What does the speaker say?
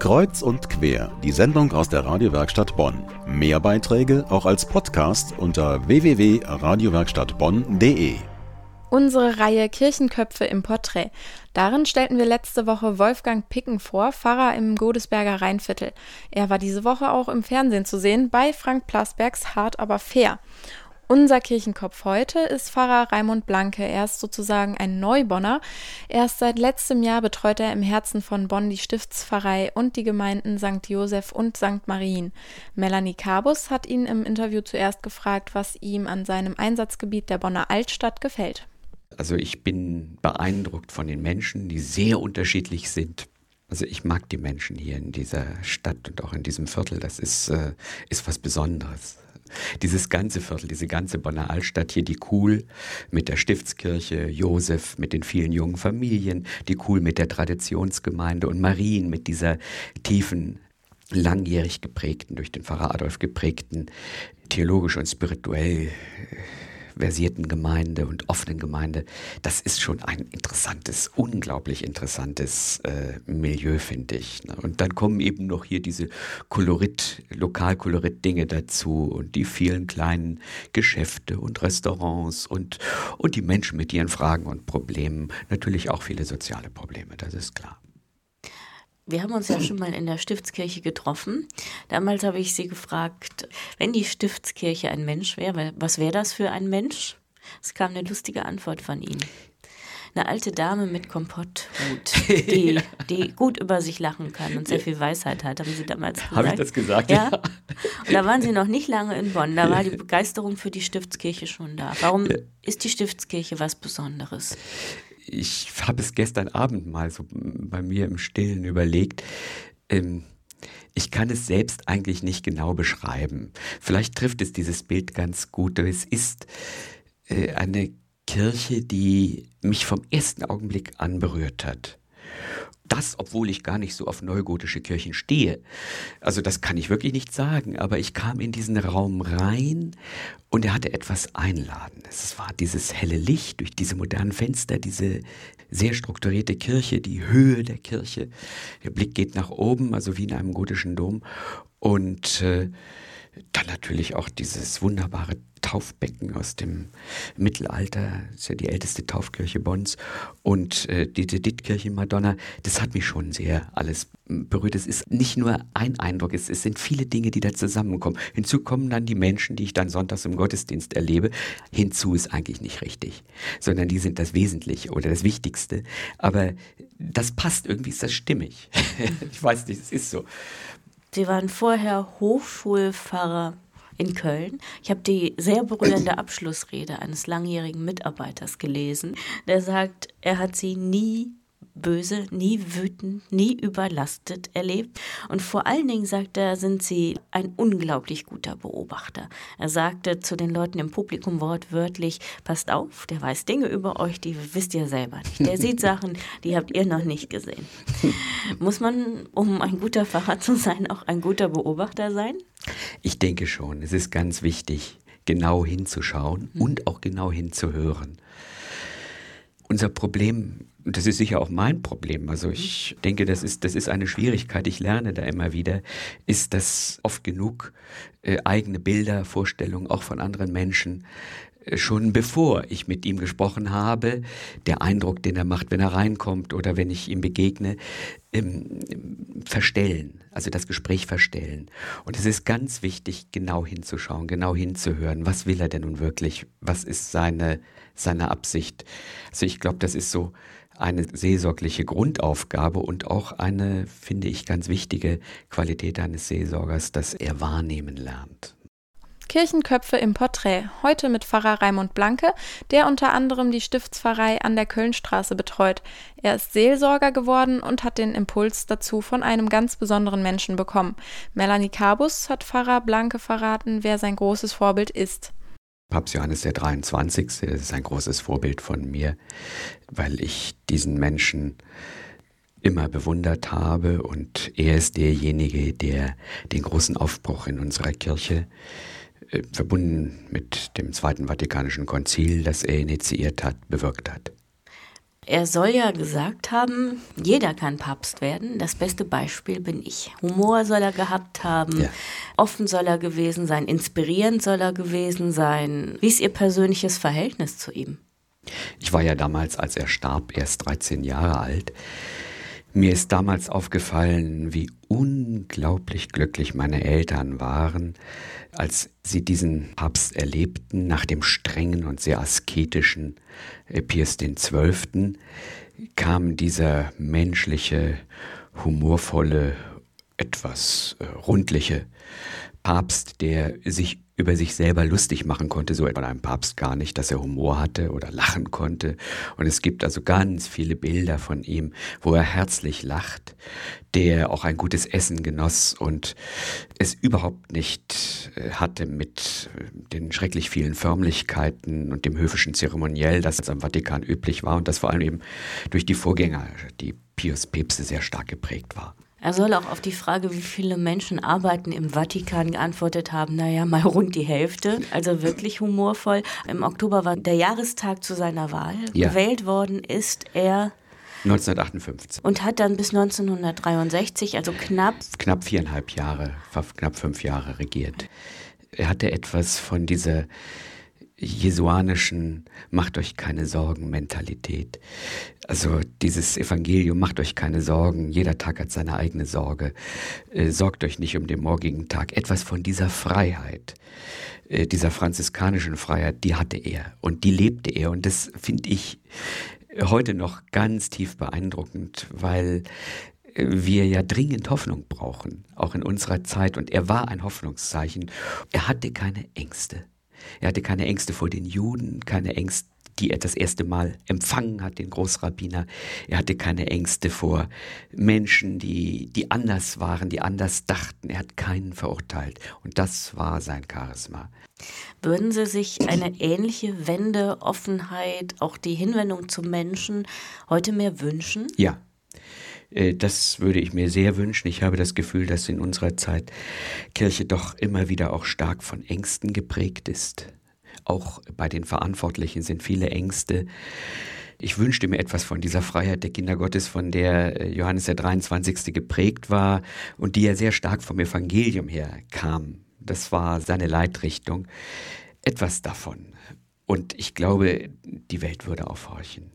Kreuz und quer, die Sendung aus der Radiowerkstatt Bonn. Mehr Beiträge auch als Podcast unter www.radiowerkstattbonn.de. Unsere Reihe Kirchenköpfe im Porträt. Darin stellten wir letzte Woche Wolfgang Picken vor, Pfarrer im Godesberger Rheinviertel. Er war diese Woche auch im Fernsehen zu sehen bei Frank Plasbergs Hart aber fair. Unser Kirchenkopf heute ist Pfarrer Raimund Blanke. Er ist sozusagen ein Neubonner. Erst seit letztem Jahr betreut er im Herzen von Bonn die Stiftspfarrei und die Gemeinden St. Joseph und St. Marien. Melanie Kabus hat ihn im Interview zuerst gefragt, was ihm an seinem Einsatzgebiet der Bonner Altstadt gefällt. Also ich bin beeindruckt von den Menschen, die sehr unterschiedlich sind. Also ich mag die Menschen hier in dieser Stadt und auch in diesem Viertel. Das ist, äh, ist was Besonderes dieses ganze Viertel, diese ganze Bonner Altstadt hier, die Kuhl mit der Stiftskirche, Josef mit den vielen jungen Familien, die Kuhl mit der Traditionsgemeinde und Marien mit dieser tiefen langjährig geprägten, durch den Pfarrer Adolf geprägten, theologisch und spirituell versierten Gemeinde und offenen Gemeinde, das ist schon ein interessantes, unglaublich interessantes äh, Milieu, finde ich. Ne? Und dann kommen eben noch hier diese Kolorit, Lokalkolorit-Dinge dazu und die vielen kleinen Geschäfte und Restaurants und, und die Menschen mit ihren Fragen und Problemen. Natürlich auch viele soziale Probleme, das ist klar. Wir haben uns ja schon mal in der Stiftskirche getroffen. Damals habe ich Sie gefragt, wenn die Stiftskirche ein Mensch wäre, was wäre das für ein Mensch? Es kam eine lustige Antwort von Ihnen. Eine alte Dame mit Kompotthut, die, ja. die gut über sich lachen kann und sehr viel Weisheit hat, haben Sie damals gesagt. Habe ich das gesagt? Ja. ja. Und da waren Sie noch nicht lange in Bonn. Da war die Begeisterung für die Stiftskirche schon da. Warum ist die Stiftskirche was Besonderes? Ich habe es gestern Abend mal so bei mir im Stillen überlegt. Ähm, ich kann es selbst eigentlich nicht genau beschreiben. Vielleicht trifft es dieses Bild ganz gut. Es ist äh, eine Kirche, die mich vom ersten Augenblick an berührt hat. Das, obwohl ich gar nicht so auf neugotische Kirchen stehe. Also das kann ich wirklich nicht sagen, aber ich kam in diesen Raum rein und er hatte etwas Einladendes. Es war dieses helle Licht durch diese modernen Fenster, diese sehr strukturierte Kirche, die Höhe der Kirche. Der Blick geht nach oben, also wie in einem gotischen Dom. Und äh, dann natürlich auch dieses wunderbare Taufbecken aus dem Mittelalter, das ist ja die älteste Taufkirche Bonns, und äh, die Dittkirche Madonna, das hat mich schon sehr alles berührt. Es ist nicht nur ein Eindruck, es, es, sind viele Dinge, die da zusammenkommen. Hinzu kommen dann die Menschen, die ich dann sonntags im Gottesdienst erlebe. Hinzu ist eigentlich nicht richtig, sondern die sind das Wesentliche oder das Wichtigste. Aber das passt, irgendwie ist das stimmig. ich weiß nicht, es ist so. Sie waren vorher Hochschulpfarrer in Köln. Ich habe die sehr berührende Abschlussrede eines langjährigen Mitarbeiters gelesen, der sagt, er hat sie nie böse, nie wütend, nie überlastet erlebt. Und vor allen Dingen, sagt er, sind sie ein unglaublich guter Beobachter. Er sagte zu den Leuten im Publikum wortwörtlich, passt auf, der weiß Dinge über euch, die wisst ihr selber nicht. Der sieht Sachen, die habt ihr noch nicht gesehen. Muss man, um ein guter Pfarrer zu sein, auch ein guter Beobachter sein? Ich denke schon. Es ist ganz wichtig, genau hinzuschauen mhm. und auch genau hinzuhören. Unser Problem und das ist sicher auch mein Problem. Also ich denke, das ist, das ist eine Schwierigkeit. Ich lerne da immer wieder, ist, dass oft genug äh, eigene Bilder, Vorstellungen auch von anderen Menschen äh, schon bevor ich mit ihm gesprochen habe, der Eindruck, den er macht, wenn er reinkommt oder wenn ich ihm begegne, ähm, verstellen, also das Gespräch verstellen. Und es ist ganz wichtig, genau hinzuschauen, genau hinzuhören. Was will er denn nun wirklich? Was ist seine, seine Absicht? Also ich glaube, das ist so eine seelsorgliche Grundaufgabe und auch eine, finde ich, ganz wichtige Qualität eines Seelsorgers, dass er wahrnehmen lernt. Kirchenköpfe im Porträt. Heute mit Pfarrer Raimund Blanke, der unter anderem die Stiftspfarrei an der Kölnstraße betreut. Er ist Seelsorger geworden und hat den Impuls dazu von einem ganz besonderen Menschen bekommen. Melanie Cabus hat Pfarrer Blanke verraten, wer sein großes Vorbild ist. Papst Johannes der 23. Das ist ein großes Vorbild von mir, weil ich diesen Menschen immer bewundert habe und er ist derjenige, der den großen Aufbruch in unserer Kirche äh, verbunden mit dem Zweiten Vatikanischen Konzil, das er initiiert hat, bewirkt hat. Er soll ja gesagt haben, jeder kann Papst werden. Das beste Beispiel bin ich. Humor soll er gehabt haben, ja. offen soll er gewesen sein, inspirierend soll er gewesen sein. Wie ist Ihr persönliches Verhältnis zu ihm? Ich war ja damals, als er starb, erst 13 Jahre alt. Mir ist damals aufgefallen, wie unglaublich glücklich meine Eltern waren, als sie diesen Papst erlebten, nach dem strengen und sehr asketischen Pius XII. kam dieser menschliche, humorvolle, etwas äh, rundliche Papst, der sich über sich selber lustig machen konnte, so etwa einem Papst gar nicht, dass er Humor hatte oder lachen konnte. Und es gibt also ganz viele Bilder von ihm, wo er herzlich lacht, der auch ein gutes Essen genoss und es überhaupt nicht äh, hatte mit äh, den schrecklich vielen Förmlichkeiten und dem höfischen Zeremoniell, das am Vatikan üblich war und das vor allem eben durch die Vorgänger, die Pius Päpste, sehr stark geprägt war. Er soll auch auf die Frage, wie viele Menschen arbeiten im Vatikan, geantwortet haben, naja, mal rund die Hälfte. Also wirklich humorvoll. Im Oktober war der Jahrestag zu seiner Wahl. Ja. Gewählt worden ist er 1958. Und hat dann bis 1963, also knapp. Knapp viereinhalb Jahre, knapp fünf Jahre regiert. Er hatte etwas von dieser jesuanischen Macht euch keine Sorgen Mentalität. Also dieses Evangelium, macht euch keine Sorgen, jeder Tag hat seine eigene Sorge, äh, sorgt euch nicht um den morgigen Tag. Etwas von dieser Freiheit, äh, dieser franziskanischen Freiheit, die hatte er und die lebte er und das finde ich heute noch ganz tief beeindruckend, weil wir ja dringend Hoffnung brauchen, auch in unserer Zeit. Und er war ein Hoffnungszeichen. Er hatte keine Ängste. Er hatte keine Ängste vor den Juden, keine Ängste, die er das erste Mal empfangen hat, den Großrabbiner. Er hatte keine Ängste vor Menschen, die, die anders waren, die anders dachten. Er hat keinen verurteilt. Und das war sein Charisma. Würden Sie sich eine ähnliche Wende, Offenheit, auch die Hinwendung zum Menschen heute mehr wünschen? Ja, das würde ich mir sehr wünschen. Ich habe das Gefühl, dass in unserer Zeit Kirche doch immer wieder auch stark von Ängsten geprägt ist. Auch bei den Verantwortlichen sind viele Ängste. Ich wünschte mir etwas von dieser Freiheit der Kinder Gottes, von der äh, Johannes der 23. geprägt war und die ja sehr stark vom Evangelium her kam. Das war seine Leitrichtung. Etwas davon. Und ich glaube, die Welt würde aufhorchen.